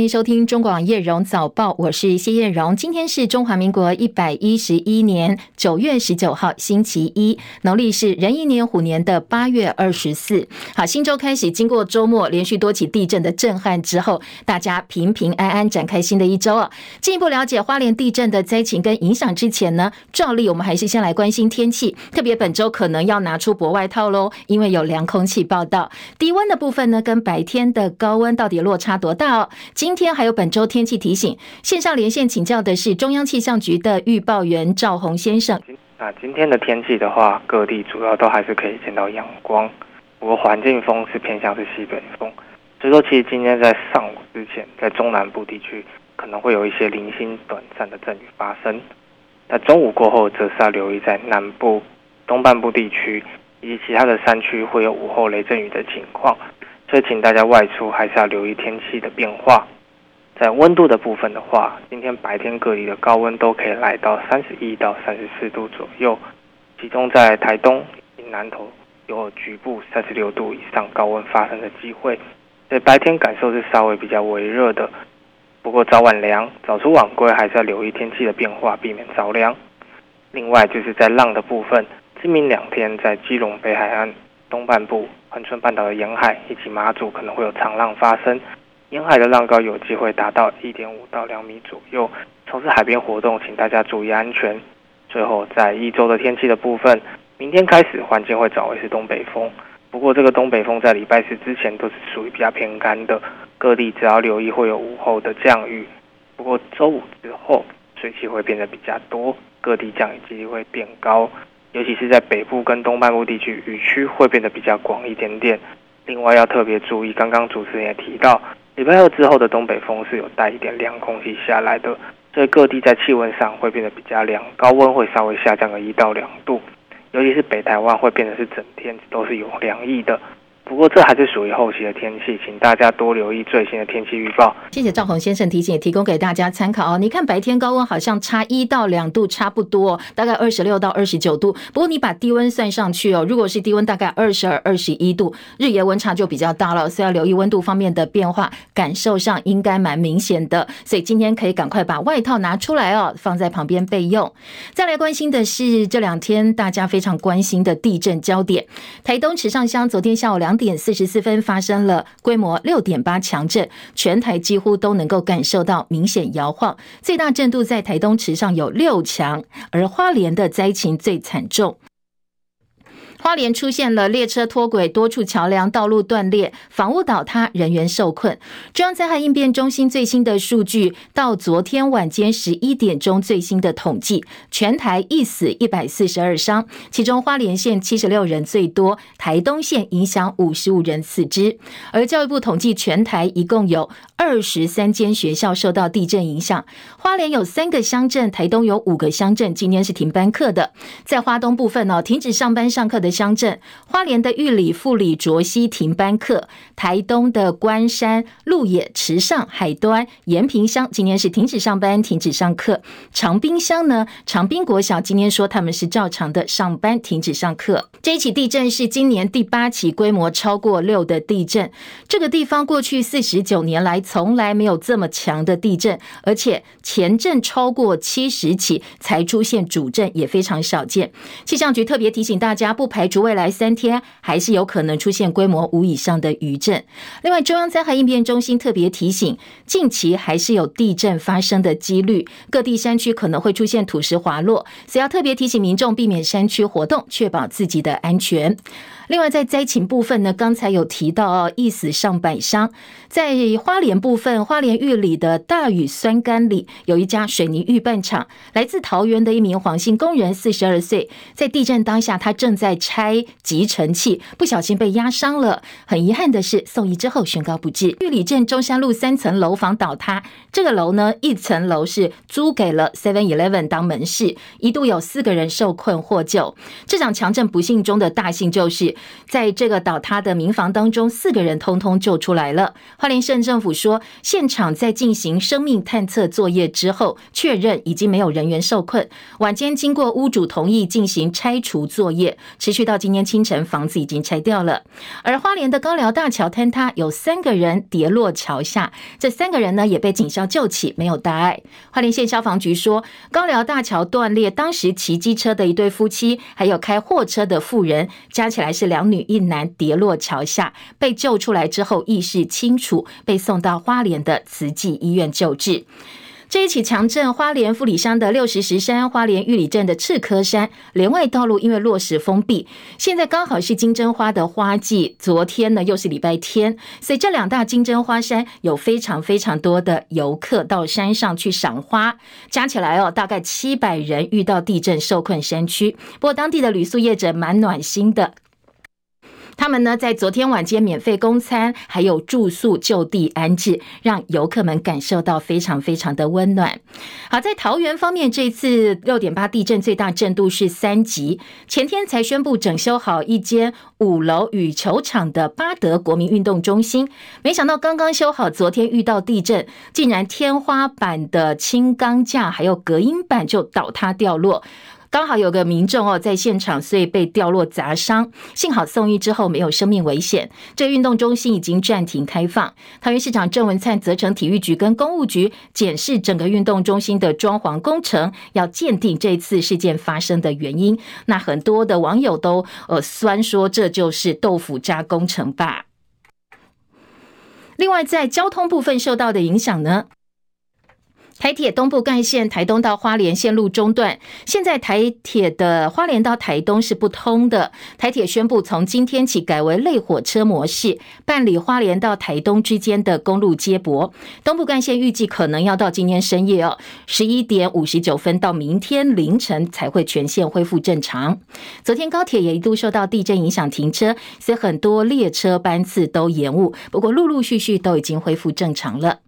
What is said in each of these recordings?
欢迎收听中广叶荣早报，我是谢叶荣。今天是中华民国一百一十一年九月十九号，星期一，农历是壬寅年虎年的八月二十四。好，新周开始，经过周末连续多起地震的震撼之后，大家平平安安展开新的一周啊。进一步了解花莲地震的灾情跟影响之前呢，照例我们还是先来关心天气，特别本周可能要拿出薄外套喽，因为有凉空气报道。低温的部分呢，跟白天的高温到底落差多大哦？今今天还有本周天气提醒，线上连线请教的是中央气象局的预报员赵宏先生。那今天的天气的话，各地主要都还是可以见到阳光，不过环境风是偏向是西北风，所以说其实今天在上午之前，在中南部地区可能会有一些零星短暂的阵雨发生。那中午过后，则是要留意在南部、东半部地区以及其他的山区会有午后雷阵雨的情况。所以，请大家外出还是要留意天气的变化。在温度的部分的话，今天白天各地的高温都可以来到三十一到三十四度左右，其中在台东南投有局部三十六度以上高温发生的机会。所以白天感受是稍微比较微热的，不过早晚凉，早出晚归还是要留意天气的变化，避免着凉。另外就是在浪的部分，今明两天在基隆北海岸东半部。恒春半岛的沿海以及马祖可能会有长浪发生，沿海的浪高有机会达到一点五到两米左右。从事海边活动，请大家注意安全。最后，在一周的天气的部分，明天开始环境会转为是东北风，不过这个东北风在礼拜四之前都是属于比较偏干的，各地只要留意会有午后的降雨。不过周五之后，水汽会变得比较多，各地降雨几率会变高。尤其是在北部跟东半部地区，雨区会变得比较广一点点。另外要特别注意，刚刚主持人也提到，礼拜二之后的东北风是有带一点凉空气下来的，所以各地在气温上会变得比较凉，高温会稍微下降个一到两度。尤其是北台湾会变得是整天都是有凉意的。不过这还是属于后期的天气，请大家多留意最新的天气预报。谢谢赵宏先生提醒，提供给大家参考哦。你看白天高温好像差一到两度，差不多，大概二十六到二十九度。不过你把低温算上去哦，如果是低温大概二十二、二十一度，日夜温差就比较大了，所以要留意温度方面的变化，感受上应该蛮明显的。所以今天可以赶快把外套拿出来哦，放在旁边备用。再来关心的是这两天大家非常关心的地震焦点，台东池上乡昨天下午两点四十四分发生了规模六点八强震，全台几乎都能够感受到明显摇晃，最大震度在台东池上有六强，而花莲的灾情最惨重。花莲出现了列车脱轨，多处桥梁、道路断裂，房屋倒塌，人员受困。中央灾害应变中心最新的数据，到昨天晚间十一点钟最新的统计，全台一死一百四十二伤，其中花莲县七十六人最多，台东县影响五十五人死之。而教育部统计，全台一共有二十三间学校受到地震影响，花莲有三个乡镇，台东有五个乡镇，今天是停班课的。在花东部分呢，停止上班上课的。乡镇，花莲的玉里、富里、卓溪停班课；台东的关山、鹿野、池上、海端、延平乡今天是停止上班、停止上课。长滨乡呢，长滨国小今天说他们是照常的上班、停止上课。这一起地震是今年第八起规模超过六的地震。这个地方过去四十九年来从来没有这么强的地震，而且前震超过七十起才出现主震，也非常少见。气象局特别提醒大家不。排排除未来三天还是有可能出现规模五以上的余震。另外，中央灾害应变中心特别提醒，近期还是有地震发生的几率，各地山区可能会出现土石滑落，所以要特别提醒民众避免山区活动，确保自己的安全。另外，在灾情部分呢，刚才有提到哦，一死上百伤。在花莲部分，花莲玉里的大雨酸甘里有一家水泥预拌厂，来自桃园的一名黄姓工人，四十二岁，在地震当下，他正在拆集尘器，不小心被压伤了。很遗憾的是，送医之后宣告不治。玉里镇中山路三层楼房倒塌，这个楼呢，一层楼是租给了 Seven Eleven 当门市，一度有四个人受困获救。这场强震不幸中的大幸就是。在这个倒塌的民房当中，四个人通通救出来了。花莲县政府说，现场在进行生命探测作业之后，确认已经没有人员受困。晚间经过屋主同意进行拆除作业，持续到今天清晨，房子已经拆掉了。而花莲的高寮大桥坍塌，有三个人跌落桥下，这三个人呢也被警消救起，没有大碍。花莲县消防局说，高寮大桥断裂，当时骑机车的一对夫妻，还有开货车的妇人，加起来是两女一男，跌落桥下，被救出来之后意识清楚，被送到花莲的慈济医院救治。这一起强震花莲富里乡的六十石山、花莲玉里镇的赤科山连外道路因为落石封闭，现在刚好是金针花的花季，昨天呢又是礼拜天，所以这两大金针花山有非常非常多的游客到山上去赏花，加起来哦大概七百人遇到地震受困山区，不过当地的旅宿业者蛮暖心的。他们呢，在昨天晚间免费供餐，还有住宿就地安置，让游客们感受到非常非常的温暖。好，在桃园方面，这次六点八地震最大震度是三级，前天才宣布整修好一间五楼羽球场的巴德国民运动中心，没想到刚刚修好，昨天遇到地震，竟然天花板的轻钢架还有隔音板就倒塌掉落。刚好有个民众哦在现场，所以被掉落砸伤，幸好送医之后没有生命危险。这运动中心已经暂停开放。桃园市长郑文灿责成体育局跟公务局检视整个运动中心的装潢工程，要鉴定这次事件发生的原因。那很多的网友都呃酸说这就是豆腐渣工程吧。另外，在交通部分受到的影响呢？台铁东部干线台东到花莲线路中断，现在台铁的花莲到台东是不通的。台铁宣布从今天起改为类火车模式办理花莲到台东之间的公路接驳。东部干线预计可能要到今天深夜哦，十一点五十九分到明天凌晨才会全线恢复正常。昨天高铁也一度受到地震影响停车，所以很多列车班次都延误，不过陆陆续续都已经恢复正常了。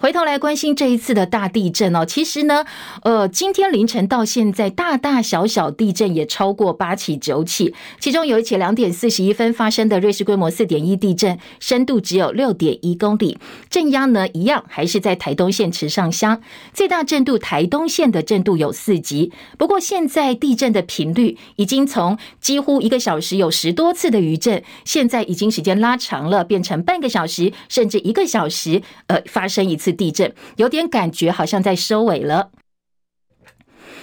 回头来关心这一次的大地震哦，其实呢，呃，今天凌晨到现在，大大小小地震也超过八起九起，其中有一起两点四十一分发生的瑞士规模四点一地震，深度只有六点一公里，震央呢一样还是在台东县池上乡，最大震度台东县的震度有四级，不过现在地震的频率已经从几乎一个小时有十多次的余震，现在已经时间拉长了，变成半个小时甚至一个小时，呃，发生一次。地震有点感觉，好像在收尾了。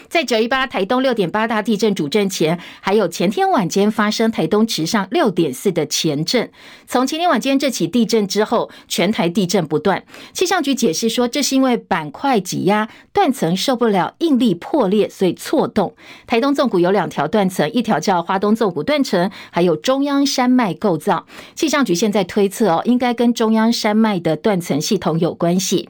在九一八台东六点八大地震主震前，还有前天晚间发生台东池上六点四的前震。从前天晚间这起地震之后，全台地震不断。气象局解释说，这是因为板块挤压断层受不了应力破裂，所以错动。台东纵谷有两条断层，一条叫花东纵谷断层，还有中央山脉构造。气象局现在推测哦，应该跟中央山脉的断层系统有关系。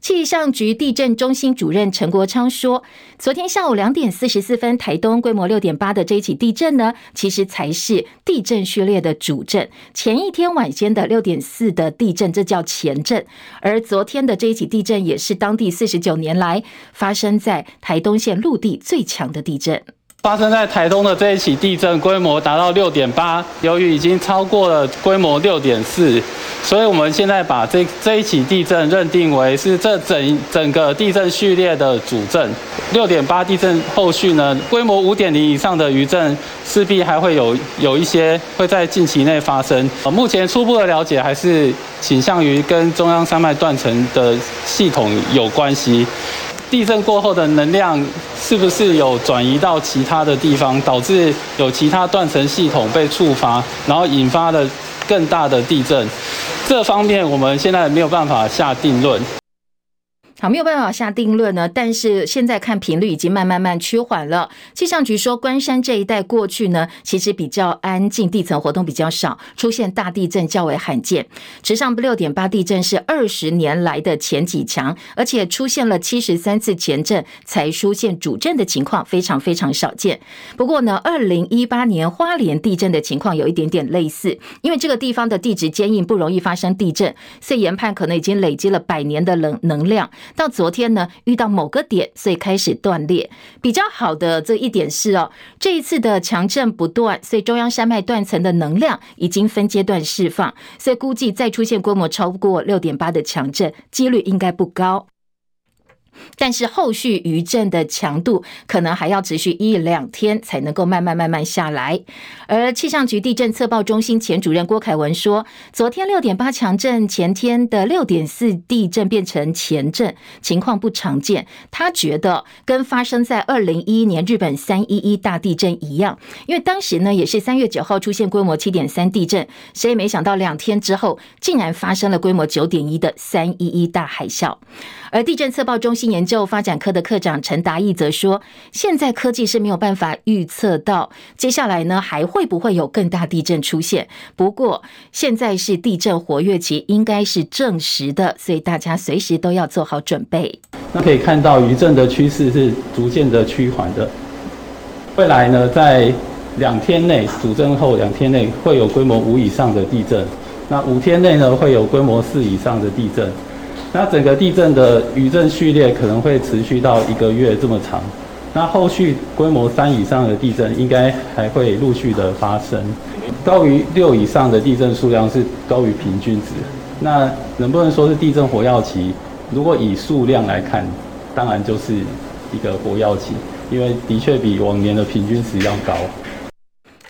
气象局地震中心主任陈国昌说，昨天下午两点四十四分，台东规模六点八的这一起地震呢，其实才是地震序列的主震。前一天晚间的六点四的地震，这叫前震。而昨天的这一起地震，也是当地四十九年来发生在台东县陆地最强的地震。发生在台东的这一起地震规模达到六点八，由于已经超过了规模六点四，所以我们现在把这这一起地震认定为是这整整个地震序列的主震。六点八地震后续呢，规模五点零以上的余震势必还会有有一些会在近期内发生。目前初步的了解还是倾向于跟中央山脉断层的系统有关系。地震过后的能量是不是有转移到其他的地方，导致有其他断层系统被触发，然后引发了更大的地震？这方面我们现在没有办法下定论。好，没有办法下定论呢。但是现在看频率已经慢慢慢趋缓了。气象局说，关山这一带过去呢，其实比较安静，地层活动比较少，出现大地震较为罕见。池上六点八地震是二十年来的前几强，而且出现了七十三次前震才出现主震的情况，非常非常少见。不过呢，二零一八年花莲地震的情况有一点点类似，因为这个地方的地质坚硬，不容易发生地震，所以研判可能已经累积了百年的能能量。到昨天呢遇到某个点，所以开始断裂。比较好的这一点是哦，这一次的强震不断，所以中央山脉断层的能量已经分阶段释放，所以估计再出现规模超过六点八的强震几率应该不高。但是后续余震的强度可能还要持续一两天才能够慢慢慢慢下来。而气象局地震测报中心前主任郭凯文说，昨天六点八强震，前天的六点四地震变成前震，情况不常见。他觉得跟发生在二零一一年日本三一一大地震一样，因为当时呢也是三月九号出现规模七点三地震，谁也没想到两天之后竟然发生了规模九点一的三一一大海啸。而地震测报中心研究发展科的科长陈达义则说：“现在科技是没有办法预测到接下来呢还会不会有更大地震出现。不过现在是地震活跃期，应该是证实的，所以大家随时都要做好准备。”那可以看到余震的趋势是逐渐的趋缓的。未来呢，在两天内主震后两天内会有规模五以上的地震，那五天内呢会有规模四以上的地震。那整个地震的余震序列可能会持续到一个月这么长，那后续规模三以上的地震应该还会陆续的发生，高于六以上的地震数量是高于平均值。那能不能说是地震活跃期？如果以数量来看，当然就是一个活跃期，因为的确比往年的平均值要高。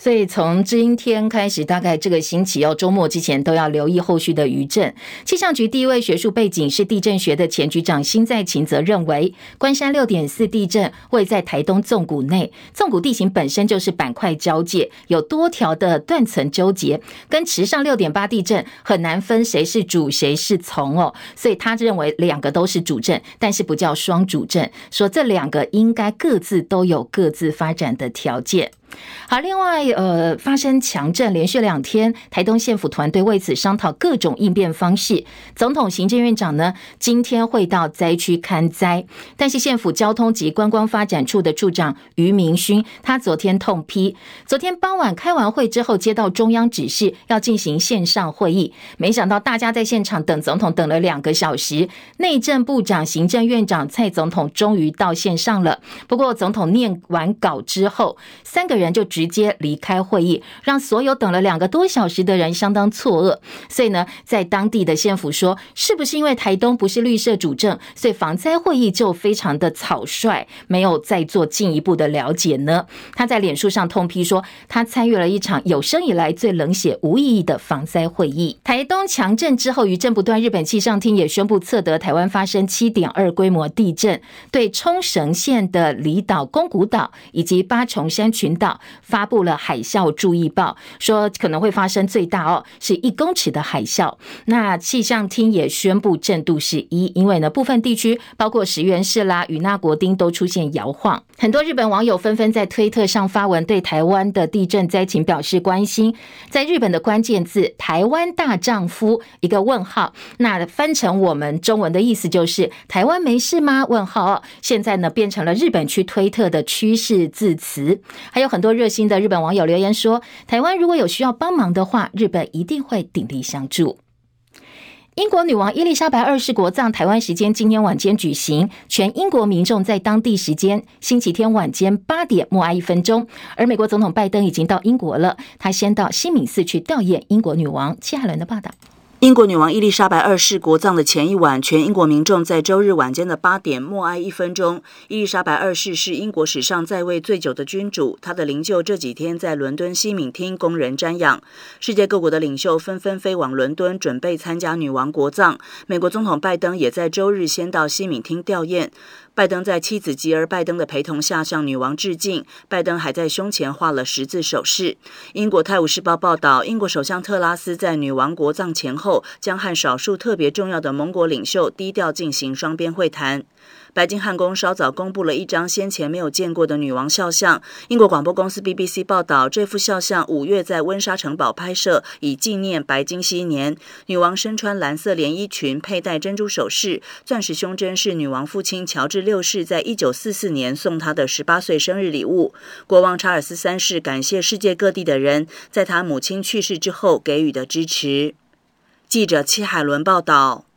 所以从今天开始，大概这个星期要周末之前都要留意后续的余震。气象局第一位学术背景是地震学的前局长辛在勤则认为，关山六点四地震位在台东纵谷内，纵谷地形本身就是板块交界，有多条的断层纠结，跟池上六点八地震很难分谁是主谁是从哦。所以他认为两个都是主震，但是不叫双主震，说这两个应该各自都有各自发展的条件。好，另外，呃，发生强震连续两天，台东县府团队为此商讨各种应变方式。总统、行政院长呢，今天会到灾区看灾，但是县府交通及观光发展处的处长于明勋，他昨天痛批，昨天傍晚开完会之后，接到中央指示要进行线上会议，没想到大家在现场等总统等了两个小时，内政部长、行政院长蔡总统终于到线上了。不过，总统念完稿之后，三个人就直接离开会议，让所有等了两个多小时的人相当错愕。所以呢，在当地的县府说，是不是因为台东不是绿色主政，所以防灾会议就非常的草率，没有再做进一步的了解呢？他在脸书上痛批说，他参与了一场有生以来最冷血无意义的防灾会议。台东强震之后，余震不断，日本气象厅也宣布测得台湾发生七点二规模地震，对冲绳县的离岛宫古岛以及八重山群岛。发布了海啸注意报，说可能会发生最大哦，是一公尺的海啸。那气象厅也宣布震度是一，因为呢部分地区包括石垣市啦、与那国町都出现摇晃。很多日本网友纷纷在推特上发文，对台湾的地震灾情表示关心。在日本的关键字“台湾大丈夫”一个问号，那翻成我们中文的意思就是“台湾没事吗？”问号。现在呢变成了日本区推特的趋势字词，还有很多。热心的日本网友留言说：“台湾如果有需要帮忙的话，日本一定会鼎力相助。”英国女王伊丽莎白二世国葬，台湾时间今天晚间举行，全英国民众在当地时间星期天晚间八点默哀一分钟。而美国总统拜登已经到英国了，他先到西敏寺去吊唁英国女王。谢海伦的报道。英国女王伊丽莎白二世国葬的前一晚，全英国民众在周日晚间的八点默哀一分钟。伊丽莎白二世是英国史上在位最久的君主，她的灵柩这几天在伦敦西敏厅供人瞻仰。世界各国的领袖纷纷飞往伦敦，准备参加女王国葬。美国总统拜登也在周日先到西敏厅吊唁。拜登在妻子吉尔·拜登的陪同下向女王致敬。拜登还在胸前画了十字手势。英国《泰晤士报》报道，英国首相特拉斯在女王国葬前后将和少数特别重要的盟国领袖低调进行双边会谈。白金汉宫稍早公布了一张先前没有见过的女王肖像。英国广播公司 BBC 报道，这幅肖像五月在温莎城堡拍摄，以纪念白金禧年。女王身穿蓝色连衣裙，佩戴珍珠首饰，钻石胸针是女王父亲乔治六世在一九四四年送她的十八岁生日礼物。国王查尔斯三世感谢世界各地的人在他母亲去世之后给予的支持。记者戚海伦报道。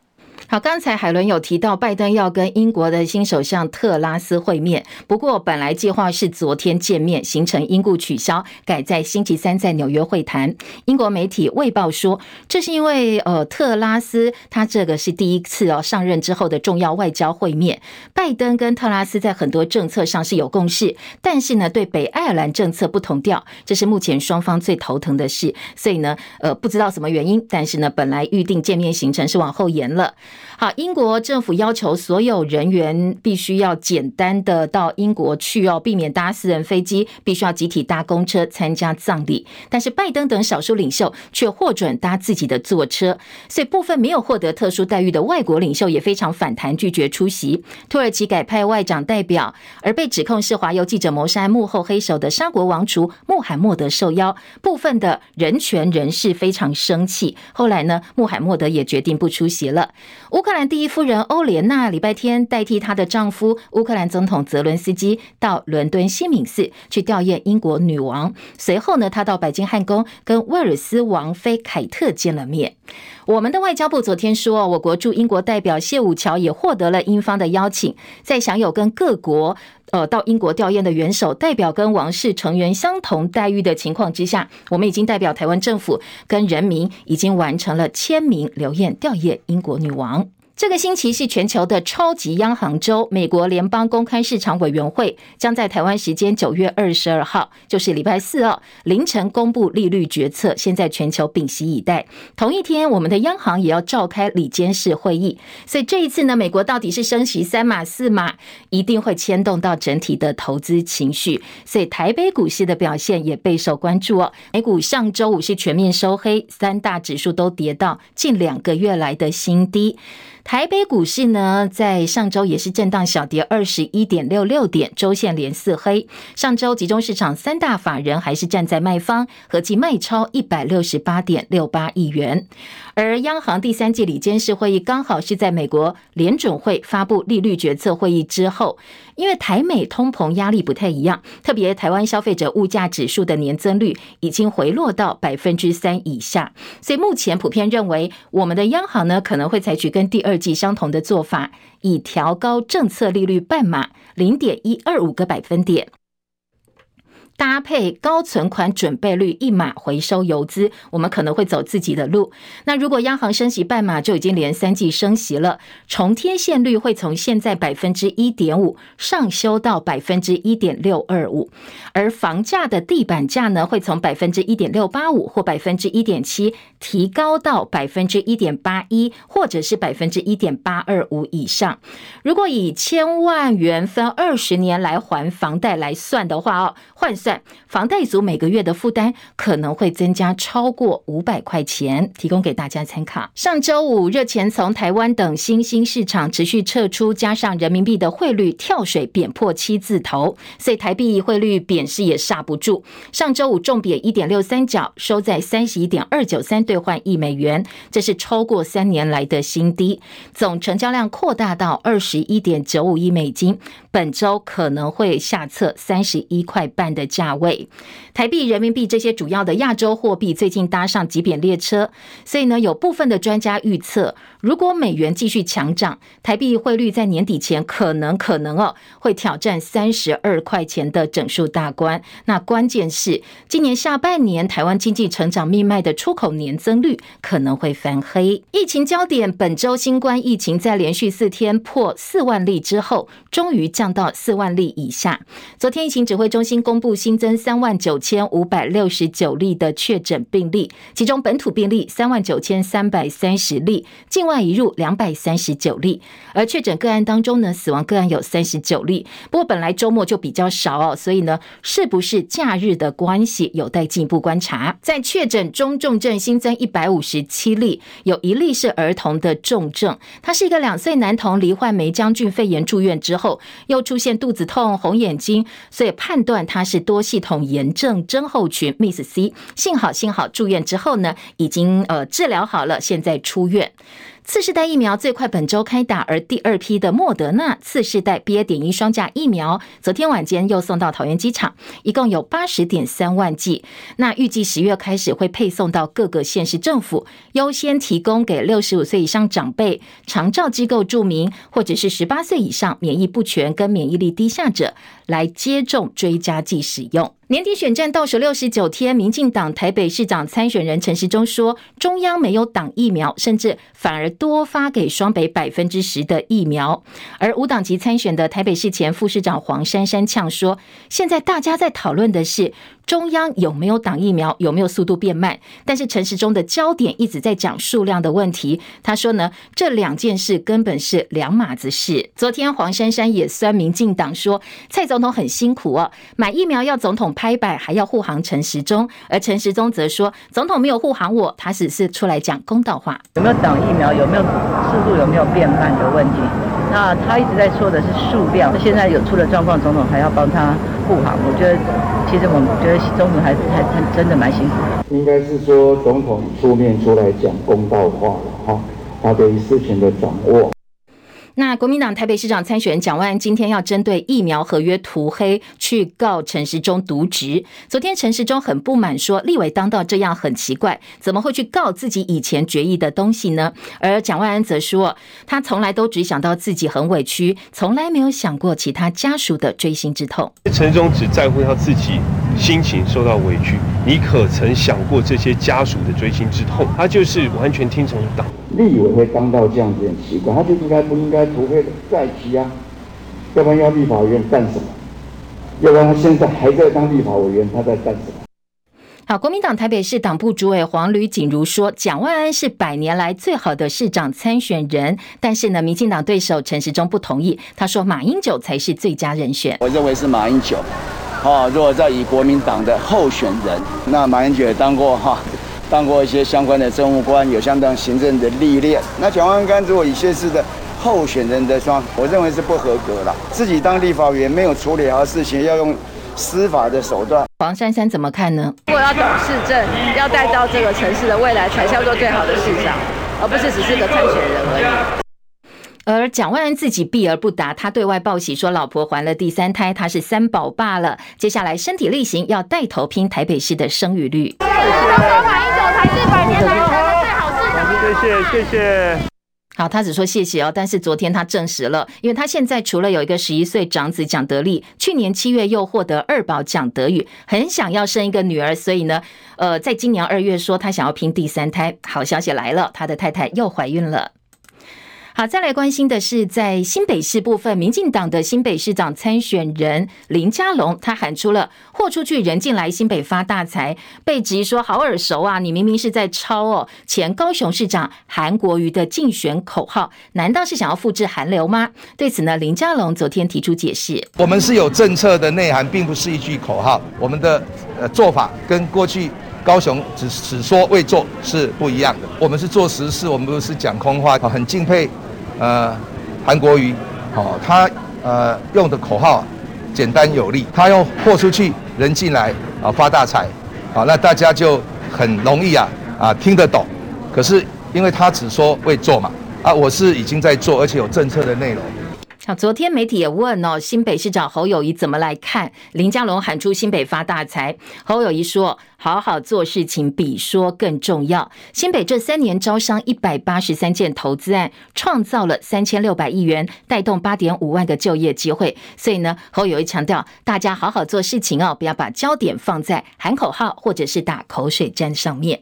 好，刚才海伦有提到，拜登要跟英国的新首相特拉斯会面，不过本来计划是昨天见面，行程因故取消，改在星期三在纽约会谈。英国媒体《卫报》说，这是因为呃，特拉斯他这个是第一次哦上任之后的重要外交会面。拜登跟特拉斯在很多政策上是有共识，但是呢，对北爱尔兰政策不同调，这是目前双方最头疼的事。所以呢，呃，不知道什么原因，但是呢，本来预定见面行程是往后延了。好，英国政府要求所有人员必须要简单的到英国去哦，避免搭私人飞机，必须要集体搭公车参加葬礼。但是拜登等少数领袖却获准搭自己的座车，所以部分没有获得特殊待遇的外国领袖也非常反弹，拒绝出席。土耳其改派外长代表，而被指控是华邮记者谋杀幕后黑手的沙国王储穆罕默德受邀，部分的人权人士非常生气。后来呢，穆罕默德也决定不出席了。乌克兰第一夫人欧莲娜礼拜天代替她的丈夫乌克兰总统泽伦斯基到伦敦西敏寺去吊唁英国女王。随后呢，她到白金汉宫跟威尔斯王妃凯特见了面。我们的外交部昨天说，我国驻英国代表谢武桥也获得了英方的邀请，在享有跟各国呃到英国吊唁的元首代表跟王室成员相同待遇的情况之下，我们已经代表台湾政府跟人民已经完成了签名留唁吊唁英国女王。这个星期是全球的超级央行周，美国联邦公开市场委员会将在台湾时间九月二十二号，就是礼拜四哦，凌晨公布利率决策。现在全球屏息以待。同一天，我们的央行也要召开理监事会议。所以这一次呢，美国到底是升息三码四码，一定会牵动到整体的投资情绪。所以台北股市的表现也备受关注哦。美股上周五是全面收黑，三大指数都跌到近两个月来的新低。台北股市呢，在上周也是震荡小跌二十一点六六点，周线连四黑。上周集中市场三大法人还是站在卖方，合计卖超一百六十八点六八亿元。而央行第三季理监事会议刚好是在美国联准会发布利率决策会议之后，因为台美通膨压力不太一样，特别台湾消费者物价指数的年增率已经回落到百分之三以下，所以目前普遍认为，我们的央行呢可能会采取跟第二季相同的做法，以调高政策利率半码零点一二五个百分点。搭配高存款准备率一码回收游资，我们可能会走自己的路。那如果央行升息半码，就已经连三季升息了，重贴现率会从现在百分之一点五上修到百分之一点六二五，而房价的地板价呢，会从百分之一点六八五或百分之一点七提高到百分之一点八一，或者是百分之一点八二五以上。如果以千万元分二十年来还房贷来算的话哦，换。算房贷族每个月的负担可能会增加超过五百块钱，提供给大家参考。上周五热钱从台湾等新兴市场持续撤出，加上人民币的汇率跳水贬破七字头，所以台币汇率贬势也刹不住。上周五重贬一点六三角，收在三十一点二九三兑换一美元，这是超过三年来的新低。总成交量扩大到二十一点九五亿美金，本周可能会下测三十一块半的价位，台币、人民币这些主要的亚洲货币最近搭上急贬列车，所以呢，有部分的专家预测，如果美元继续强涨，台币汇率在年底前可能可能哦会挑战三十二块钱的整数大关。那关键是今年下半年台湾经济成长命脉的出口年增率可能会翻黑。疫情焦点，本周新冠疫情在连续四天破四万例之后，终于降到四万例以下。昨天疫情指挥中心公布。新增三万九千五百六十九例的确诊病例，其中本土病例三万九千三百三十例，境外移入两百三十九例。而确诊个案当中呢，死亡个案有三十九例。不过本来周末就比较少哦，所以呢，是不是假日的关系，有待进一步观察。在确诊中重症新增一百五十七例，有一例是儿童的重症，他是一个两岁男童，罹患梅将军肺炎住院之后，又出现肚子痛、红眼睛，所以判断他是多。多系统炎症症候群，Miss C，幸好幸好住院之后呢，已经呃治疗好了，现在出院。次世代疫苗最快本周开打，而第二批的莫德纳次世代 BA. 点一双价疫苗，昨天晚间又送到桃园机场，一共有八十点三万剂。那预计十月开始会配送到各个县市政府，优先提供给六十五岁以上长辈、长照机构住民，或者是十八岁以上免疫不全跟免疫力低下者来接种追加剂使用。年底选战倒数六十九天，民进党台北市长参选人陈时中说，中央没有挡疫苗，甚至反而多发给双北百分之十的疫苗。而无党籍参选的台北市前副市长黄珊珊呛说，现在大家在讨论的是。中央有没有挡疫苗？有没有速度变慢？但是陈时中的焦点一直在讲数量的问题。他说呢，这两件事根本是两码子事。昨天黄珊珊也酸民进党说，蔡总统很辛苦哦，买疫苗要总统拍板，还要护航陈时中。而陈时中则说，总统没有护航我，他只是出来讲公道话。有没有挡疫苗？有没有速度？有没有变慢的问题？那他一直在说的是数量。现在有出了状况，总统还要帮他护航，我觉得。其实我们觉得总统还是还还真的蛮辛苦的。应该是说总统出面出来讲公道话了哈，他对于事情的掌握。那国民党台北市长参选人蒋万安今天要针对疫苗合约涂黑去告陈时中渎职。昨天陈时中很不满，说立委当道这样很奇怪，怎么会去告自己以前决议的东西呢？而蒋万安则说，他从来都只想到自己很委屈，从来没有想过其他家属的锥心之痛。陈中只在乎他自己心情受到委屈，你可曾想过这些家属的锥心之痛？他就是完全听从党。立委会当到这样子很奇怪，他就应该不应该涂黑再提啊？要不然要立法委员干什么？要不然他现在还在当立法委员，他在干什么？好，国民党台北市党部主委黄吕锦如说，蒋万安是百年来最好的市长参选人，但是呢，民进党对手陈时中不同意，他说马英九才是最佳人选。我认为是马英九，哦，如果再以国民党的候选人，那马英九也当过哈。当过一些相关的政务官，有相当行政的历练。那蒋万干如果以现时的候选人的双，我认为是不合格了。自己当立法委员没有处理好事情，要用司法的手段。黄珊珊怎么看呢？如果要懂市政，要带到这个城市的未来，才叫做最好的市长，而不是只是个参选人而已。而蒋万安自己避而不答，他对外报喜说老婆怀了第三胎，他是三宝爸了。接下来身体力行要带头拼台北市的生育率。谢谢谢谢。好，他只说谢谢哦，但是昨天他证实了，因为他现在除了有一个十一岁长子蒋德利，去年七月又获得二宝蒋德宇，很想要生一个女儿，所以呢，呃，在今年二月说他想要拼第三胎。好消息来了，他的太太又怀孕了。好，再来关心的是，在新北市部分，民进党的新北市长参选人林佳龙，他喊出了“货出去，人进来，新北发大财”，被质疑说好耳熟啊，你明明是在抄哦前高雄市长韩国瑜的竞选口号，难道是想要复制韩流吗？对此呢，林佳龙昨天提出解释：“我们是有政策的内涵，并不是一句口号，我们的呃做法跟过去。”高雄只只说未做是不一样的，我们是做实事，我们不是讲空话。很敬佩，呃，韩国瑜，好，他呃用的口号简单有力，他要货出去，人进来啊，发大财，好，那大家就很容易啊啊听得懂。可是因为他只说会做嘛，啊，我是已经在做，而且有政策的内容。好，昨天媒体也问哦，新北市长侯友谊怎么来看林佳龙喊出新北发大财？侯友谊说：“好好做事情比说更重要。新北这三年招商一百八十三件投资案，创造了三千六百亿元，带动八点五万个就业机会。所以呢，侯友宜强调，大家好好做事情哦，不要把焦点放在喊口号或者是打口水战上面。”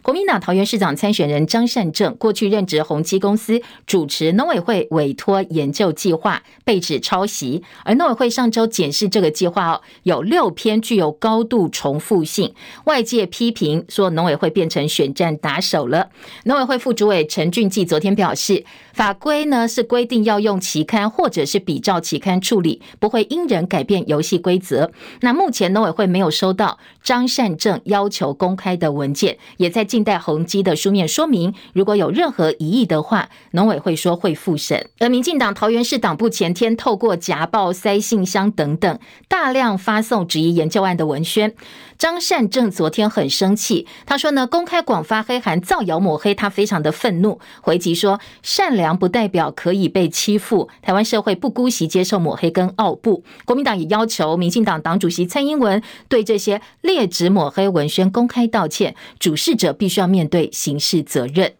国民党桃园市长参选人张善政过去任职宏基公司，主持农委会委托研究计划，被指抄袭。而农委会上周检视这个计划哦，有六篇具有高度重复性，外界批评说农委会变成选战打手了。农委会副主委陈俊记昨天表示，法规呢是规定要用期刊或者是比照期刊处理，不会因人改变游戏规则。那目前农委会没有收到张善政要求公开的文件，也在。静待宏基的书面说明，如果有任何疑义的话，农委会说会复审。而民进党桃园市党部前天透过夹报、塞信箱等等，大量发送质疑研究案的文宣。张善政昨天很生气，他说呢，公开广发黑函造谣抹黑，他非常的愤怒，回击说善良不代表可以被欺负，台湾社会不姑息接受抹黑跟傲步。国民党也要求民进党党主席蔡英文对这些劣质抹黑文宣公开道歉，主事者必须要面对刑事责任。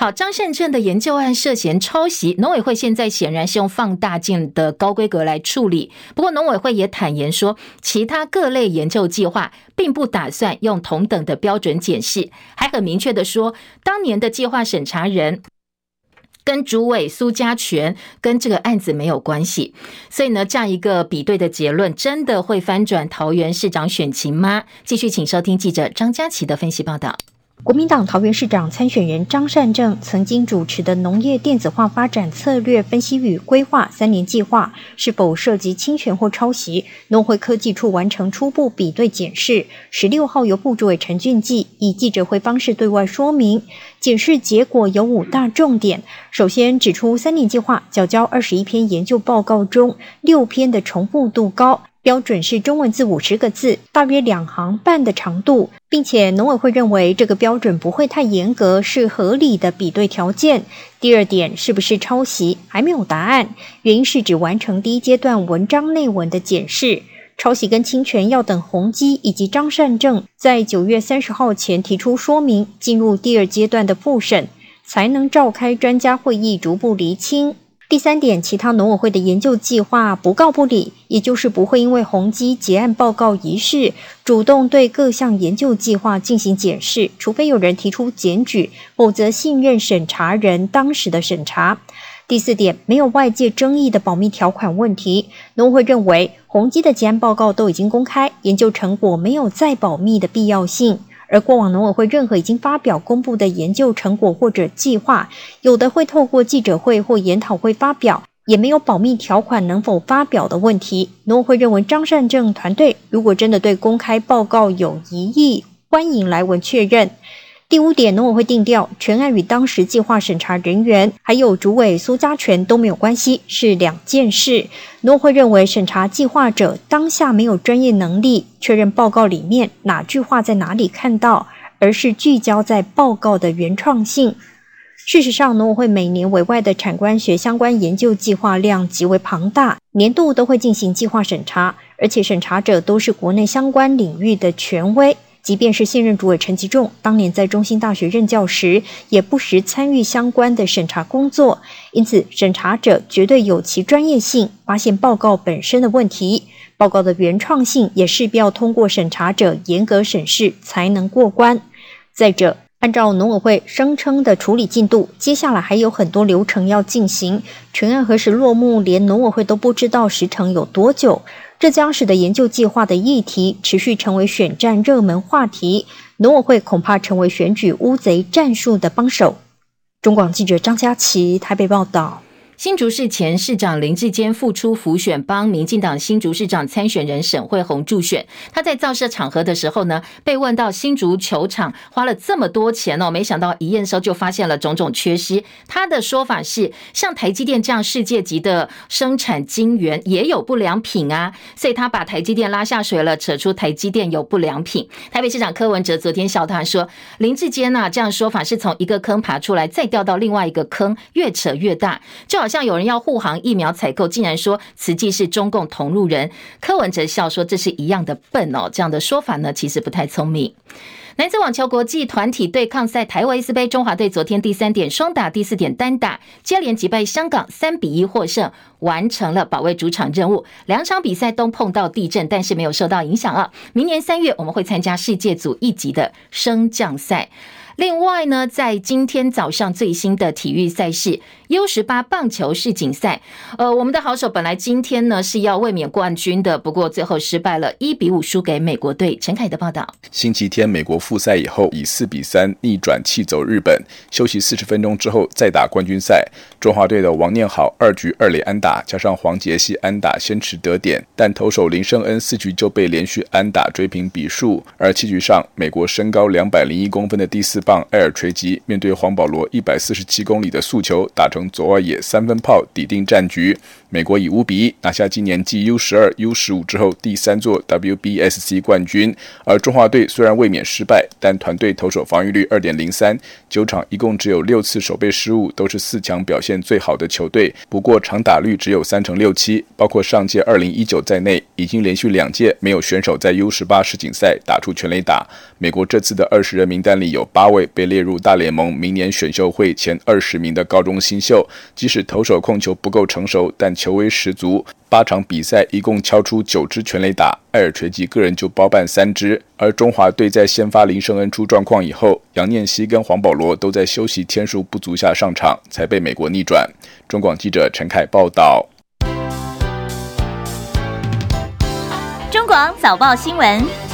好，张善政的研究案涉嫌抄袭，农委会现在显然是用放大镜的高规格来处理。不过，农委会也坦言说，其他各类研究计划并不打算用同等的标准检视，还很明确的说，当年的计划审查人跟主委苏家全跟这个案子没有关系。所以呢，这样一个比对的结论，真的会翻转桃园市长选情吗？继续，请收听记者张佳琪的分析报道。国民党桃园市长参选人张善政曾经主持的农业电子化发展策略分析与规划三年计划是否涉及侵权或抄袭？农会科技处完成初步比对检视，十六号由部主委陈俊记以记者会方式对外说明。检视结果有五大重点，首先指出三年计划缴交二十一篇研究报告中，六篇的重复度高。标准是中文字五十个字，大约两行半的长度，并且农委会认为这个标准不会太严格，是合理的比对条件。第二点，是不是抄袭还没有答案，原因是只完成第一阶段文章内文的检视，抄袭跟侵权要等宏基以及张善政在九月三十号前提出说明，进入第二阶段的复审，才能召开专家会议逐步厘清。第三点，其他农委会的研究计划不告不理，也就是不会因为宏基结案报告一事，主动对各项研究计划进行检视，除非有人提出检举，否则信任审查人当时的审查。第四点，没有外界争议的保密条款问题，农委会认为宏基的结案报告都已经公开，研究成果没有再保密的必要性。而过往农委会任何已经发表公布的研究成果或者计划，有的会透过记者会或研讨会发表，也没有保密条款能否发表的问题。农委会认为张善政团队如果真的对公开报告有疑义，欢迎来文确认。第五点，农委会定调，全案与当时计划审查人员还有主委苏家全都没有关系，是两件事。农委会认为，审查计划者当下没有专业能力确认报告里面哪句话在哪里看到，而是聚焦在报告的原创性。事实上，农委会每年委外的产官学相关研究计划量极为庞大，年度都会进行计划审查，而且审查者都是国内相关领域的权威。即便是现任主委陈吉仲，当年在中兴大学任教时，也不时参与相关的审查工作。因此，审查者绝对有其专业性，发现报告本身的问题，报告的原创性也势必要通过审查者严格审视才能过关。再者，按照农委会声称的处理进度，接下来还有很多流程要进行，全案何时落幕，连农委会都不知道时程有多久。这将使得研究计划的议题持续成为选战热门话题，农委会恐怕成为选举乌贼战术的帮手。中广记者张佳琪台北报道。新竹市前市长林志坚复出辅选，帮民进党新竹市长参选人沈慧虹助选。他在造势场合的时候呢，被问到新竹球场花了这么多钱哦，没想到一验收就发现了种种缺失。他的说法是，像台积电这样世界级的生产晶圆也有不良品啊，所以他把台积电拉下水了，扯出台积电有不良品。台北市长柯文哲昨天笑他说，林志坚呐这样说法是从一个坑爬出来，再掉到另外一个坑，越扯越大，就好。像有人要护航疫苗采购，竟然说慈济是中共同路人，柯文哲笑说这是一样的笨哦，这样的说法呢，其实不太聪明。男子网球国际团体对抗赛台维斯杯，中华队昨天第三点双打，第四点单打，接连击败香港三比一获胜，完成了保卫主场任务。两场比赛都碰到地震，但是没有受到影响啊。明年三月我们会参加世界组一级的升降赛。另外呢，在今天早上最新的体育赛事 U 十八棒球世锦赛，呃，我们的好手本来今天呢是要卫冕冠军的，不过最后失败了，一比五输给美国队。陈凯的报道。星期天美国复赛以后，以四比三逆转气走日本，休息四十分钟之后再打冠军赛。中华队的王念好二局二垒安打，加上黄杰希安打先驰得点，但投手林胜恩四局就被连续安打追平比数。而七局上，美国身高两百零一公分的第四。棒埃尔垂吉面对黄保罗一百四十七公里的速球，打成左外野三分炮，抵定战局。美国以五比一拿下今年继 U 十二、U 十五之后第三座 WBSC 冠军。而中华队虽然卫冕失败，但团队投手防御率二点零三，九场一共只有六次守备失误，都是四强表现最好的球队。不过长打率只有三成六七，包括上届二零一九在内，已经连续两届没有选手在 U 十八世锦赛打出全垒打。美国这次的二十人名单里有八位被列入大联盟明年选秀会前二十名的高中新秀，即使投手控球不够成熟，但球威十足，八场比赛一共敲出九支全垒打，艾尔垂吉个人就包办三支。而中华队在先发林胜恩出状况以后，杨念希跟黄保罗都在休息天数不足下上场，才被美国逆转。中广记者陈凯报道。中广早报新闻。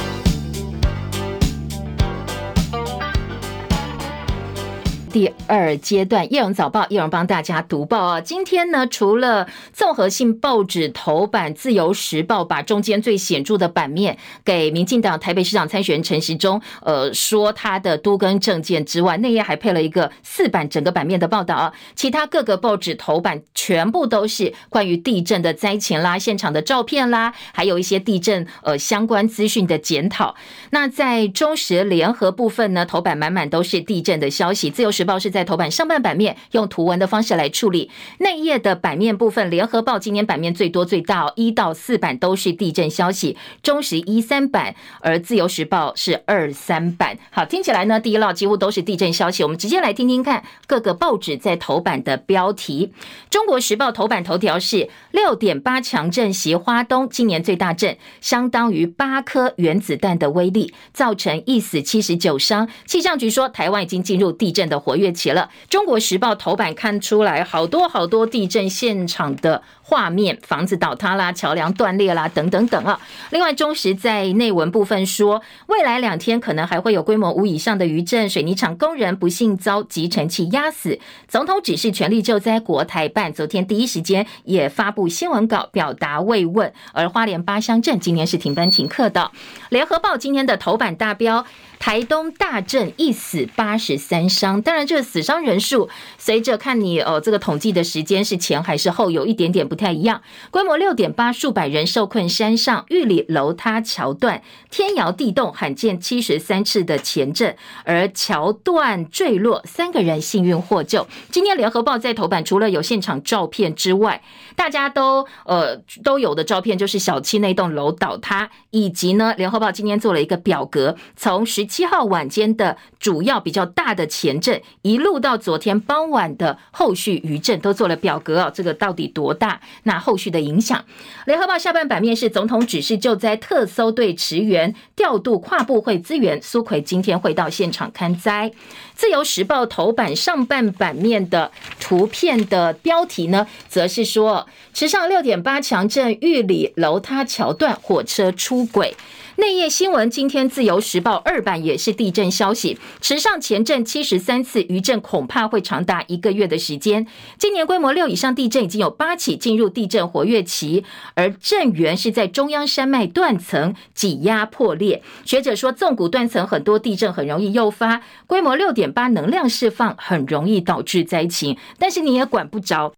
第二阶段，叶荣早报，叶荣帮大家读报啊。今天呢，除了综合性报纸头版《自由时报》把中间最显著的版面给民进党台北市长参选人陈时中，呃，说他的都更政见之外，内页还配了一个四版整个版面的报道啊。其他各个报纸头版全部都是关于地震的灾情啦、现场的照片啦，还有一些地震呃相关资讯的检讨。那在中时联合部分呢，头版满满都是地震的消息。自由时报是在头版上半版面用图文的方式来处理，内页的版面部分，联合报今年版面最多最大，一到四版都是地震消息，中时一三版，而自由时报是二三版。好，听起来呢，第一烙几乎都是地震消息。我们直接来听听看各个报纸在头版的标题。中国时报头版头条是六点八强震袭花东，今年最大震，相当于八颗原子弹的威力，造成一死七十九伤。气象局说，台湾已经进入地震的活跃期了。中国时报头版看出来好多好多地震现场的画面，房子倒塌啦，桥梁断裂啦，等等等啊。另外，中时在内文部分说，未来两天可能还会有规模五以上的余震，水泥厂工人不幸遭集尘器压死。总统指示全力救灾，国台办昨天第一时间也发布新闻稿表达慰问。而花莲八乡镇今天是停班停课的。联合报今天的头版大标。台东大震一死八十三伤，当然这个死伤人数随着看你哦这个统计的时间是前还是后有一点点不太一样。规模六点八，数百人受困山上，玉里楼塌桥断，天摇地动，罕见七十三次的前震，而桥断坠落，三个人幸运获救。今天联合报在头版除了有现场照片之外，大家都呃都有的照片就是小七那栋楼倒塌，以及呢联合报今天做了一个表格，从十。七号晚间的主要比较大的前震，一路到昨天傍晚的后续余震都做了表格啊，这个到底多大？那后续的影响？联合报下半版面是总统指示救灾特搜队驰援，调度跨部会资源。苏奎今天会到现场勘灾。自由时报头版上半版面的图片的标题呢，则是说池上六点八强震，玉里楼塌桥断，火车出轨。内页新闻，今天自由时报二版也是地震消息，池上前震七十三次，余震恐怕会长达一个月的时间。今年规模六以上地震已经有八起进入地震活跃期，而震源是在中央山脉断层挤压破裂。学者说，纵谷断层很多地震很容易诱发，规模六点八能量释放很容易导致灾情，但是你也管不着。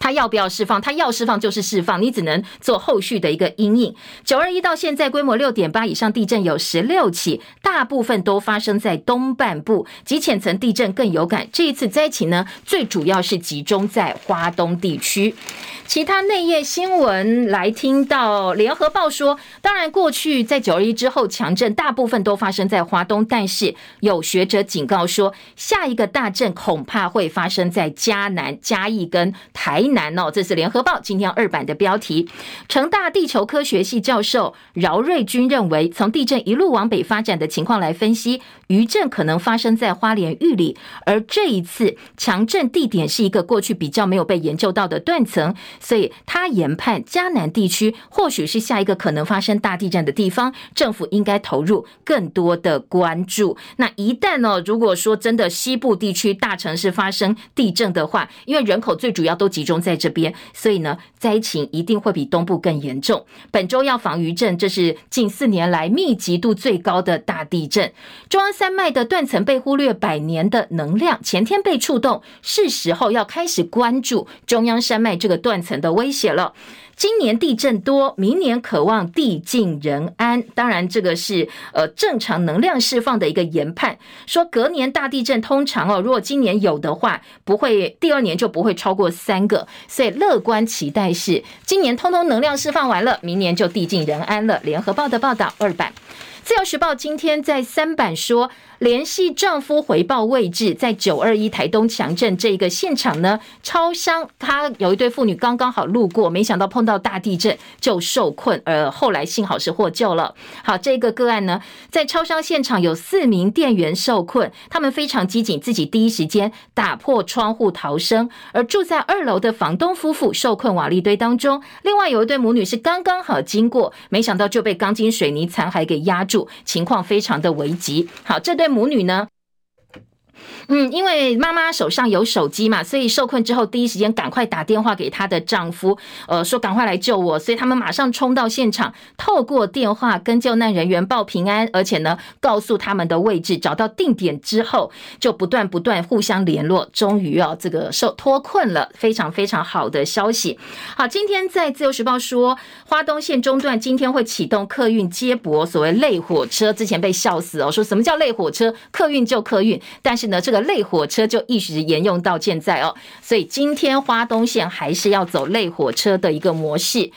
他要不要释放？他要释放就是释放，你只能做后续的一个阴影。九二一到现在，规模六点八以上地震有十六起，大部分都发生在东半部，极浅层地震更有感。这一次灾情呢，最主要是集中在花东地区。其他内页新闻来听到，联合报说，当然过去在九二一之后强震大部分都发生在花东，但是有学者警告说，下一个大震恐怕会发生在嘉南、嘉义跟台南哦。这是联合报今天二版的标题。成大地球科学系教授饶瑞军认为，从地震一路往北发展的情况来分析，余震可能发生在花莲玉里，而这一次强震地点是一个过去比较没有被研究到的断层。所以他研判嘉南地区或许是下一个可能发生大地震的地方，政府应该投入更多的关注。那一旦呢，如果说真的西部地区大城市发生地震的话，因为人口最主要都集中在这边，所以呢，灾情一定会比东部更严重。本周要防余震，这是近四年来密集度最高的大地震。中央山脉的断层被忽略百年的能量，前天被触动，是时候要开始关注中央山脉这个断层的威胁了。今年地震多，明年渴望地静人安。当然，这个是呃正常能量释放的一个研判。说隔年大地震通常哦，如果今年有的话，不会第二年就不会超过三个。所以乐观期待是今年通通能量释放完了，明年就地静人安了。联合报的报道二版。自由时报今天在三版说，联系丈夫回报位置，在九二一台东强震这个现场呢，超商他有一对妇女刚刚好路过，没想到碰到大地震就受困，而后来幸好是获救了。好，这个个案呢，在超商现场有四名店员受困，他们非常机警，自己第一时间打破窗户逃生，而住在二楼的房东夫妇受困瓦砾堆当中，另外有一对母女是刚刚好经过，没想到就被钢筋水泥残骸给压住，情况非常的危急。好，这对。母女呢？嗯，因为妈妈手上有手机嘛，所以受困之后第一时间赶快打电话给她的丈夫，呃，说赶快来救我。所以他们马上冲到现场，透过电话跟救难人员报平安，而且呢，告诉他们的位置，找到定点之后，就不断不断互相联络，终于啊，这个受脱困了，非常非常好的消息。好，今天在自由时报说，花东线中段今天会启动客运接驳，所谓类火车，之前被笑死哦，说什么叫类火车？客运就客运，但是那，这个。类火车就一直沿用到现在哦，所以今天花东线还是要走类火车的一个模式。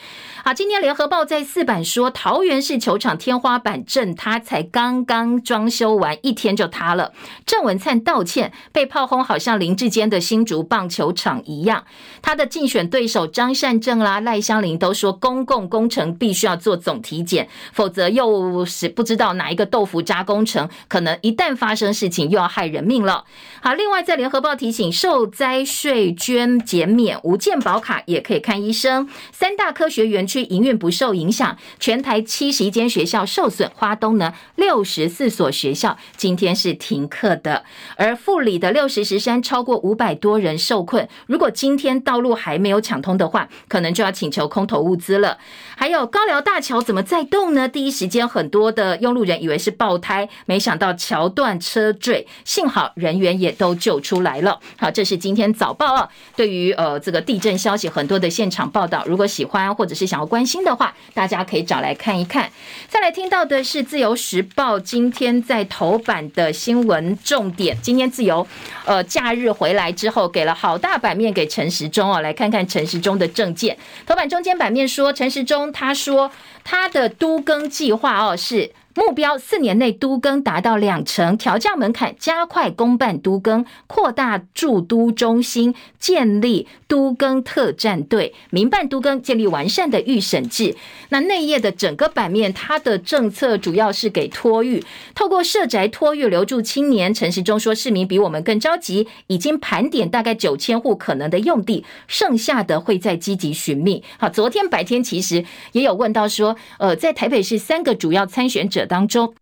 好，今天联合报在四版说，桃园市球场天花板震塌，才刚刚装修完一天就塌了。郑文灿道歉，被炮轰好像林志坚的新竹棒球场一样。他的竞选对手张善政啦、赖香伶都说，公共工程必须要做总体检，否则又是不知道哪一个豆腐渣工程，可能一旦发生事情又要害人命了。好，另外在联合报提醒，受灾税捐减免，无健保卡也可以看医生。三大科学园区。区营运不受影响，全台七十一间学校受损，花东呢六十四所学校今天是停课的，而富里的六十石山超过五百多人受困，如果今天道路还没有抢通的话，可能就要请求空投物资了。还有高寮大桥怎么在动呢？第一时间很多的用路人以为是爆胎，没想到桥断车坠，幸好人员也都救出来了。好，这是今天早报啊，对于呃这个地震消息很多的现场报道，如果喜欢或者是想要关心的话，大家可以找来看一看。再来听到的是自由时报今天在头版的新闻重点。今天自由呃假日回来之后，给了好大版面给陈时中哦，来看看陈时中的政见。头版中间版面说陈时中。他说，他的都更计划哦是。目标四年内都更达到两成，调降门槛，加快公办都更，扩大驻都中心，建立都更特战队，民办都更建立完善的预审制。那内页的整个版面，它的政策主要是给托育，透过社宅托育留住青年。陈时中说，市民比我们更着急，已经盘点大概九千户可能的用地，剩下的会再积极寻觅。好，昨天白天其实也有问到说，呃，在台北市三个主要参选者。当中，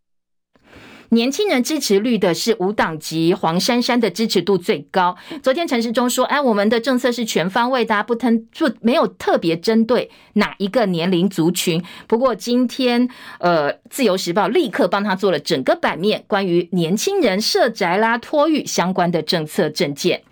年轻人支持率的是无党籍黄珊珊的支持度最高。昨天陈时中说：“哎，我们的政策是全方位，大家不特不没有特别针对哪一个年龄族群。”不过今天，呃，《自由时报》立刻帮他做了整个版面，关于年轻人社宅啦、托育相关的政策政见。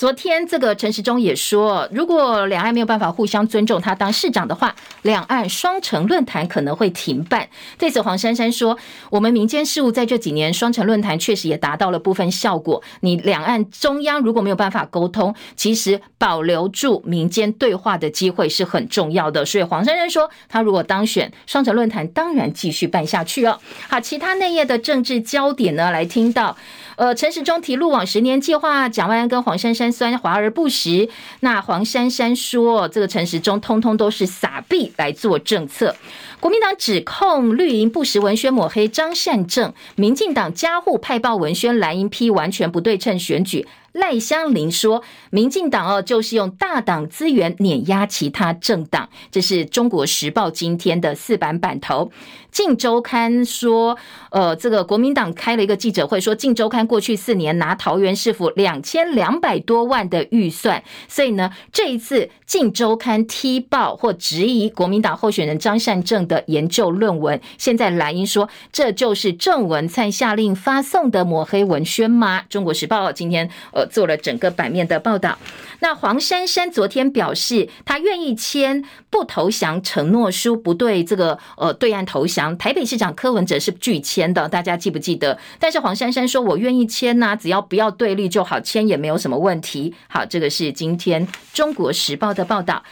昨天，这个陈时中也说，如果两岸没有办法互相尊重，他当市长的话，两岸双城论坛可能会停办。对此，黄珊珊说：“我们民间事务在这几年双城论坛确实也达到了部分效果。你两岸中央如果没有办法沟通，其实保留住民间对话的机会是很重要的。所以，黄珊珊说，他如果当选，双城论坛当然继续办下去哦。好，其他内页的政治焦点呢，来听到。”呃，陈时中提路网十年计划，蒋万安跟黄珊珊酸华而不实。那黄珊珊说，这个陈时中通通都是撒币来做政策。国民党指控绿营不实文宣抹黑张善政，民进党加护派报文宣蓝营批完全不对称选举。赖香伶说，民进党哦就是用大党资源碾压其他政党，这是中国时报今天的四版版头。镜周刊说，呃，这个国民党开了一个记者会，说镜周刊过去四年拿桃园市府两千两百多万的预算，所以呢，这一次镜周刊踢爆或质疑国民党候选人张善政的研究论文。现在蓝营说，这就是郑文灿下令发送的抹黑文宣吗？中国时报今天呃做了整个版面的报道。那黄珊珊昨天表示，她愿意签不投降承诺书，不对这个呃对岸投降。台北市长柯文哲是拒签的，大家记不记得？但是黄珊珊说：“我愿意签呐，只要不要对立就好，签也没有什么问题。”好，这个是今天中国时报的报道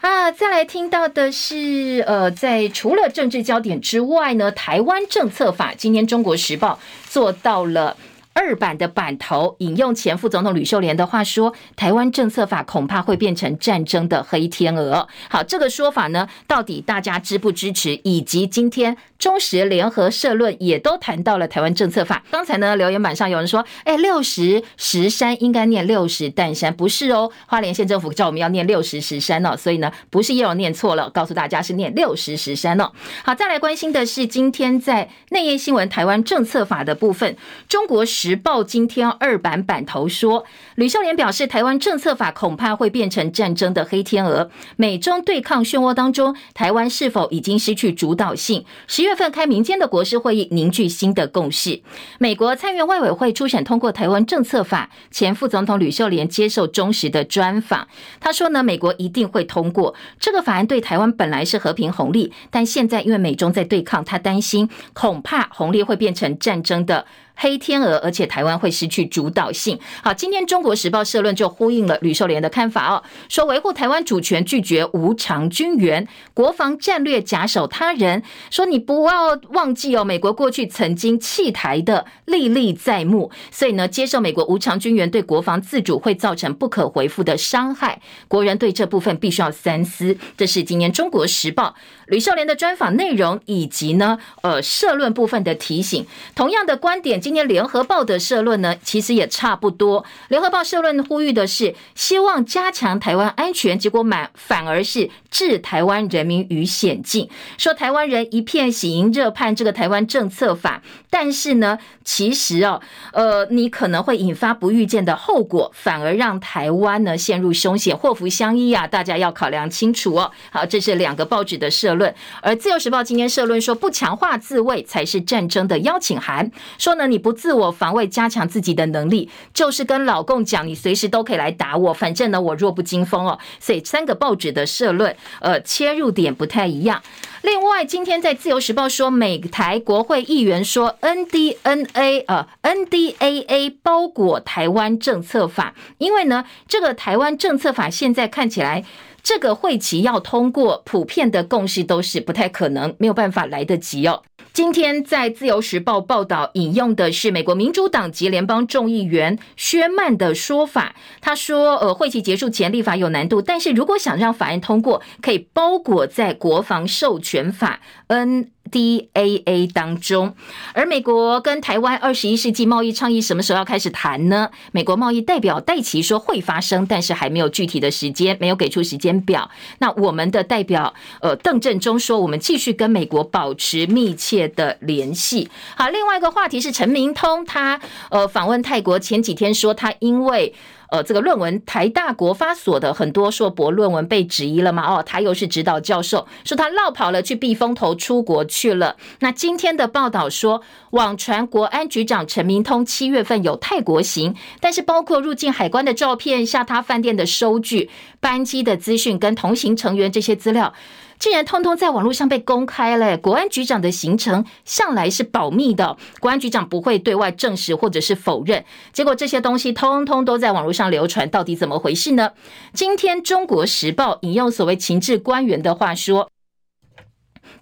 啊。再来听到的是，呃，在除了政治焦点之外呢，台湾政策法，今天中国时报做到了。二版的版头引用前副总统吕秀莲的话说：“台湾政策法恐怕会变成战争的黑天鹅。”好，这个说法呢，到底大家支不支持？以及今天中时联合社论也都谈到了台湾政策法。刚才呢，留言板上有人说：“哎，六十石山应该念六十担山，不是哦。”花莲县政府叫我们要念六十石山哦，所以呢，不是叶蓉念错了，告诉大家是念六十石山哦。好，再来关心的是今天在内页新闻台湾政策法的部分，中国时。时报今天二版版头说，吕秀莲表示，台湾政策法恐怕会变成战争的黑天鹅。美中对抗漩涡当中，台湾是否已经失去主导性？十月份开民间的国是会议，凝聚新的共识。美国参院外委会初审通过台湾政策法，前副总统吕秀莲接受忠实的专访，他说呢，美国一定会通过这个法案，对台湾本来是和平红利，但现在因为美中在对抗，他担心恐怕红利会变成战争的。黑天鹅，而且台湾会失去主导性。好，今天《中国时报》社论就呼应了吕秀莲的看法哦，说维护台湾主权，拒绝无偿军援，国防战略假手他人。说你不要忘记哦，美国过去曾经弃台的历历在目，所以呢，接受美国无偿军援对国防自主会造成不可回复的伤害。国人对这部分必须要三思。这是今年《中国时报》吕秀莲的专访内容，以及呢，呃，社论部分的提醒。同样的观点。今天联合报的社论呢，其实也差不多。联合报社论呼吁的是希望加强台湾安全，结果满反而是置台湾人民于险境。说台湾人一片喜迎热盼这个台湾政策法，但是呢，其实哦，呃，你可能会引发不预见的后果，反而让台湾呢陷入凶险，祸福相依啊！大家要考量清楚哦。好，这是两个报纸的社论，而自由时报今天社论说，不强化自卫才是战争的邀请函。说呢，你。不自我防卫，加强自己的能力，就是跟老共讲，你随时都可以来打我，反正呢，我弱不禁风哦。所以三个报纸的社论，呃，切入点不太一样。另外，今天在自由时报说，美台国会议员说，NDNA 呃，NDAA 包裹台湾政策法，因为呢，这个台湾政策法现在看起来。这个会期要通过，普遍的共识都是不太可能，没有办法来得及哦。今天在《自由时报》报道引用的是美国民主党籍联邦众议员薛曼的说法，他说：“呃，会期结束前立法有难度，但是如果想让法案通过，可以包裹在国防授权法 N。” DAA 当中，而美国跟台湾二十一世纪贸易倡议什么时候要开始谈呢？美国贸易代表戴琪说会发生，但是还没有具体的时间，没有给出时间表。那我们的代表呃邓振中说，我们继续跟美国保持密切的联系。好，另外一个话题是陈明通，他呃访问泰国前几天说他因为。呃，这个论文台大国发所的很多硕博论文被质疑了嘛？哦，他又是指导教授，说他落跑了，去避风头出国去了。那今天的报道说，网传国安局长陈明通七月份有泰国行，但是包括入境海关的照片、下榻饭店的收据、班机的资讯跟同行成员这些资料。竟然通通在网络上被公开了。国安局长的行程向来是保密的，国安局长不会对外证实或者是否认。结果这些东西通通都在网络上流传，到底怎么回事呢？今天《中国时报》引用所谓情治官员的话说。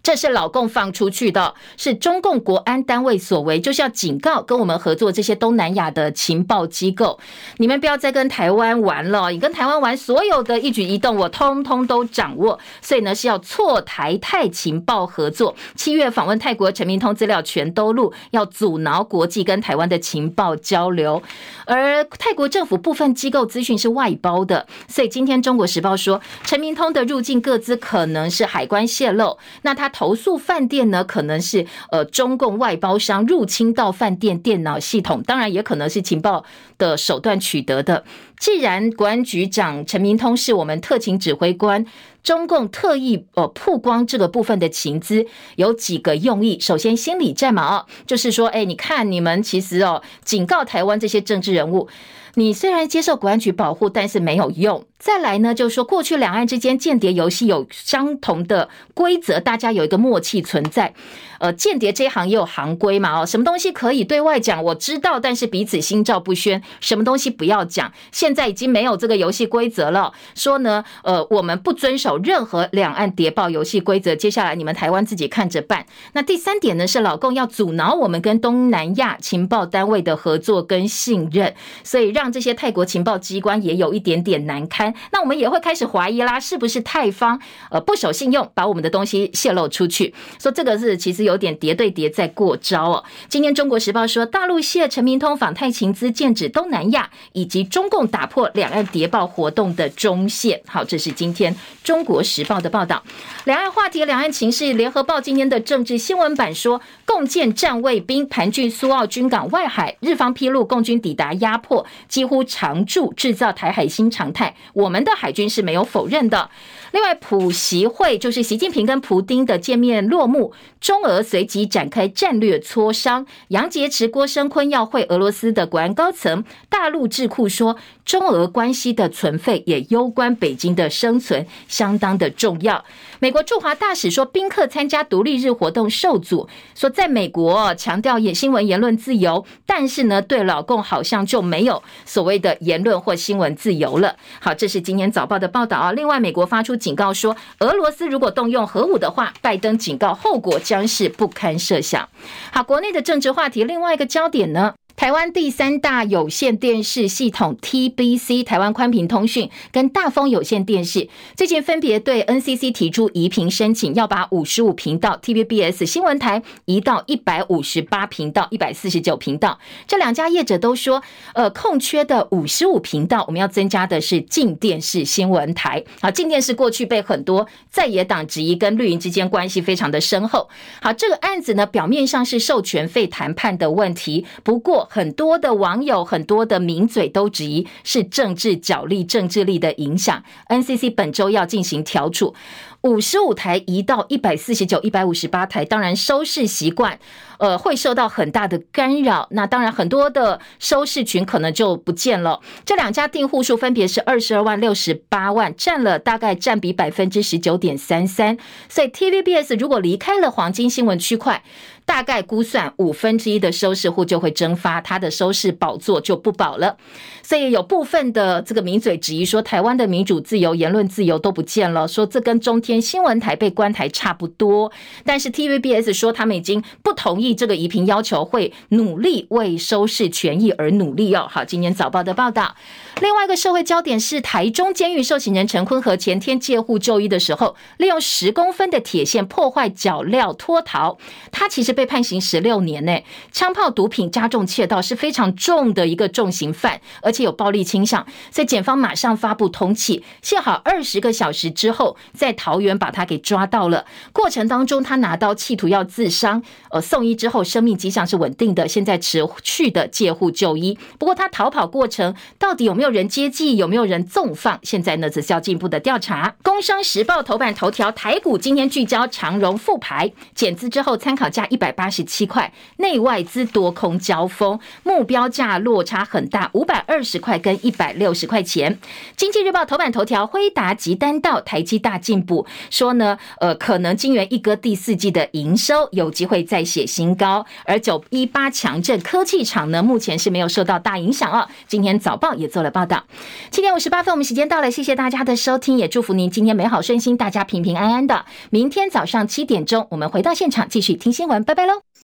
这是老共放出去的，是中共国安单位所为，就是要警告跟我们合作这些东南亚的情报机构，你们不要再跟台湾玩了，你跟台湾玩，所有的一举一动我通通都掌握，所以呢是要错台泰情报合作。七月访问泰国，陈明通资料全都录，要阻挠国际跟台湾的情报交流，而泰国政府部分机构资讯是外包的，所以今天中国时报说陈明通的入境个资可能是海关泄露，那他投诉饭店呢，可能是呃中共外包商入侵到饭店电脑系统，当然也可能是情报的手段取得的。既然国安局长陈明通是我们特勤指挥官，中共特意呃曝光这个部分的情资，有几个用意。首先，心理战嘛，就是说，哎，你看你们其实哦，警告台湾这些政治人物，你虽然接受国安局保护，但是没有用。再来呢，就是说过去两岸之间间谍游戏有相同的规则，大家有一个默契存在。呃，间谍这一行也有行规嘛，哦，什么东西可以对外讲，我知道，但是彼此心照不宣；什么东西不要讲。现在已经没有这个游戏规则了，说呢，呃，我们不遵守任何两岸谍报游戏规则。接下来你们台湾自己看着办。那第三点呢，是老共要阻挠我们跟东南亚情报单位的合作跟信任，所以让这些泰国情报机关也有一点点难堪。那我们也会开始怀疑啦，是不是泰方呃不守信用，把我们的东西泄露出去？说这个是其实有点叠对叠在过招哦。今天《中国时报》说，大陆泄陈明通访泰情资，剑指东南亚以及中共打破两岸谍报活动的中线。好，这是今天《中国时报》的报道。两岸话题，两岸情势，《联合报》今天的政治新闻版说，共建战卫兵盘踞苏澳军港外海，日方披露共军抵达压迫，几乎常驻，制造台海新常态。我们的海军是没有否认的。另外，普习会就是习近平跟普丁的见面落幕，中俄随即展开战略磋商。杨洁篪、郭声琨要会俄罗斯的国安高层。大陆智库说，中俄关系的存废也攸关北京的生存，相当的重要。美国驻华大使说，宾客参加独立日活动受阻，说在美国强调言新闻言论自由，但是呢，对老共好像就没有所谓的言论或新闻自由了。好，这是今天早报的报道啊。另外，美国发出。警告说，俄罗斯如果动用核武的话，拜登警告后果将是不堪设想。好，国内的政治话题，另外一个焦点呢？台湾第三大有线电视系统 TBC 台湾宽频通讯跟大丰有线电视最近分别对 NCC 提出移频申请，要把五十五频道 TVBS 新闻台移到一百五十八频道、一百四十九频道。这两家业者都说，呃，空缺的五十五频道，我们要增加的是静电视新闻台。好，静电视过去被很多在野党质疑，跟绿营之间关系非常的深厚。好，这个案子呢，表面上是授权费谈判的问题，不过。很多的网友、很多的名嘴都质疑是政治角力、政治力的影响。NCC 本周要进行调处，五十五台移到一百四十九、一百五十八台，当然收视习惯，呃，会受到很大的干扰。那当然，很多的收视群可能就不见了。这两家订户数分别是二十二万、六十八万，占了大概占比百分之十九点三三。所以 TVBS 如果离开了黄金新闻区块。大概估算五分之一的收视户就会蒸发，它的收视宝座就不保了。所以有部分的这个名嘴质疑说，台湾的民主自由、言论自由都不见了，说这跟中天新闻台被关台差不多。但是 TVBS 说他们已经不同意这个移频要求，会努力为收视权益而努力哦。好，今天早报的报道。另外一个社会焦点是台中监狱受刑人陈坤和前天借护就医的时候，利用十公分的铁线破坏脚镣脱逃。他其实被判刑十六年呢，枪炮、毒品、加重窃盗是非常重的一个重刑犯，而且有暴力倾向。所以检方马上发布通缉，幸好二十个小时之后，在桃园把他给抓到了。过程当中，他拿刀企图要自伤，呃，送医之后生命迹象是稳定的，现在持续的戒护就医。不过他逃跑过程到底有没有？人接济，有没有人纵放？现在呢，只是要进一步的调查。工商时报头版头条，台股今天聚焦长荣复牌，减资之后参考价一百八十七块，内外资多空交锋，目标价落差很大，五百二十块跟一百六十块钱。经济日报头版头条，辉达及单到台积大进步，说呢，呃，可能金元一哥第四季的营收有机会再写新高，而九一八强震科技厂呢，目前是没有受到大影响哦。今天早报也做了报道。七点五十八分，我们时间到了，谢谢大家的收听，也祝福您今天美好顺心，大家平平安安的。明天早上七点钟，我们回到现场继续听新闻，拜拜喽。